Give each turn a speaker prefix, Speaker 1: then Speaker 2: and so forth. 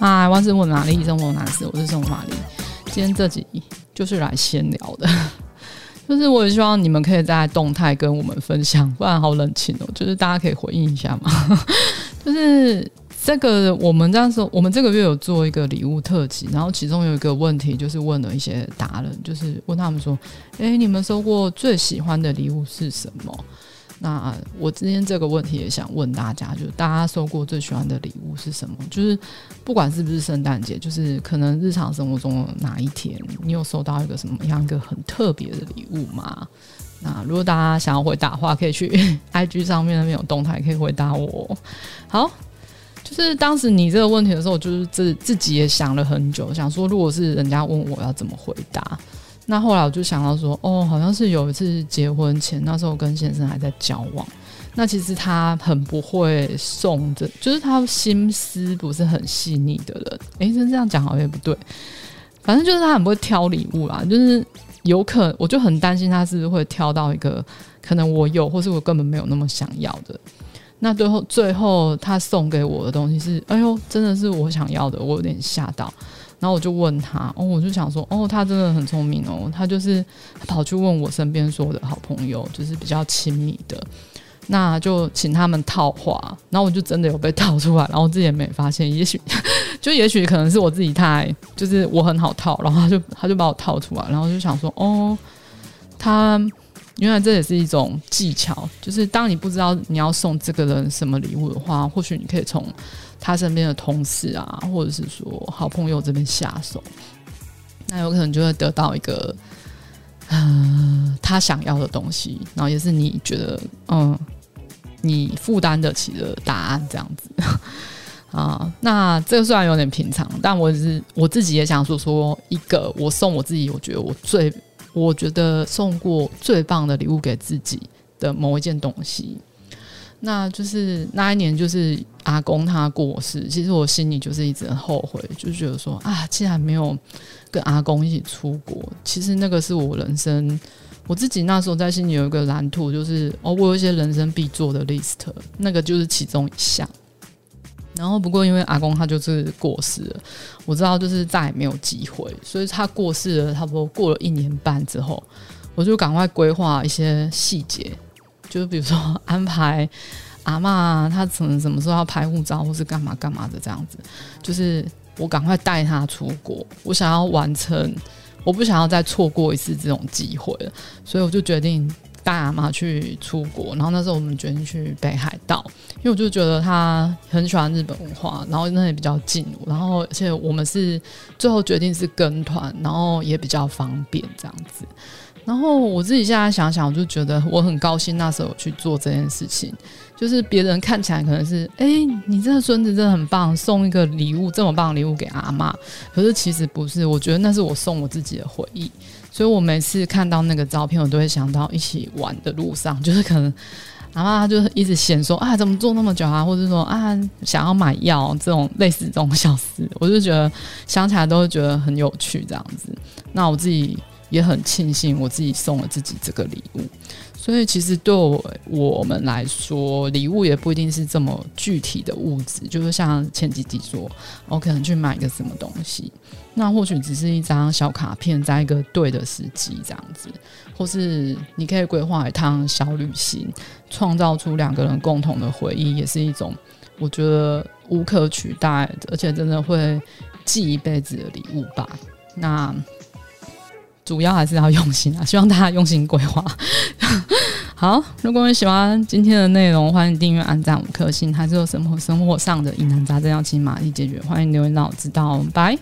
Speaker 1: 嗨，万事问玛丽，生活男士，我是生活玛丽。今天这集就是来闲聊的，就是我也希望你们可以在动态跟我们分享，不然好冷清哦。就是大家可以回应一下嘛。就是这个，我们这样说，我们这个月有做一个礼物特辑，然后其中有一个问题，就是问了一些达人，就是问他们说：“诶，你们收过最喜欢的礼物是什么？”那我今天这个问题也想问大家，就是大家收过最喜欢的礼物是什么？就是不管是不是圣诞节，就是可能日常生活中哪一天，你有收到一个什么样一个很特别的礼物吗？那如果大家想要回答的话，可以去 IG 上面那边有动态可以回答我。好，就是当时你这个问题的时候，就是自自己也想了很久，想说如果是人家问我要怎么回答。那后来我就想到说，哦，好像是有一次结婚前，那时候跟先生还在交往。那其实他很不会送的，就是他心思不是很细腻的人。诶，真这样讲好像也不对，反正就是他很不会挑礼物啦。就是有可，我就很担心他是不是会挑到一个可能我有，或是我根本没有那么想要的。那最后最后他送给我的东西是，哎呦，真的是我想要的，我有点吓到。然后我就问他，哦，我就想说，哦，他真的很聪明哦，他就是跑去问我身边所有的好朋友，就是比较亲密的，那就请他们套话，然后我就真的有被套出来，然后自己也没发现，也许 就也许可能是我自己太，就是我很好套，然后他就他就把我套出来，然后就想说，哦，他。原来这也是一种技巧，就是当你不知道你要送这个人什么礼物的话，或许你可以从他身边的同事啊，或者是说好朋友这边下手，那有可能就会得到一个嗯、他想要的东西，然后也是你觉得嗯你负担得起的答案这样子 啊。那这个虽然有点平常，但我是我自己也想说说一个我送我自己，我觉得我最。我觉得送过最棒的礼物给自己的某一件东西，那就是那一年，就是阿公他过世。其实我心里就是一直很后悔，就觉得说啊，既然没有跟阿公一起出国，其实那个是我人生，我自己那时候在心里有一个蓝图，就是哦，我有一些人生必做的 list，那个就是其中一项。然后不过因为阿公他就是过世了，我知道就是再也没有机会，所以他过世了差不多过了一年半之后，我就赶快规划一些细节，就是比如说安排阿嬷他可能什么时候要拍护照或是干嘛干嘛的这样子，就是我赶快带他出国，我想要完成，我不想要再错过一次这种机会了，所以我就决定。爸妈去出国，然后那时候我们决定去北海道，因为我就觉得他很喜欢日本文化，然后那也比较近，然后而且我们是最后决定是跟团，然后也比较方便这样子。然后我自己现在想想，我就觉得我很高兴那时候去做这件事情，就是别人看起来可能是，哎，你这个孙子真的很棒，送一个礼物这么棒的礼物给阿妈，可是其实不是，我觉得那是我送我自己的回忆。所以我每次看到那个照片，我都会想到一起玩的路上，就是可能阿嬷她就是一直嫌说啊，怎么坐那么久啊，或者说啊，想要买药这种类似这种小事，我就觉得想起来都会觉得很有趣这样子。那我自己也很庆幸，我自己送了自己这个礼物。所以其实对我我们来说，礼物也不一定是这么具体的物质，就是像前几集说，我可能去买个什么东西，那或许只是一张小卡片，在一个对的时机这样子，或是你可以规划一趟小旅行，创造出两个人共同的回忆，也是一种我觉得无可取代，而且真的会记一辈子的礼物吧。那。主要还是要用心啊！希望大家用心规划。好，如果你喜欢今天的内容，欢迎订阅、按赞五颗星。还是有什么生活上的疑难杂症要请玛丽解决，欢迎留言让我知道。拜。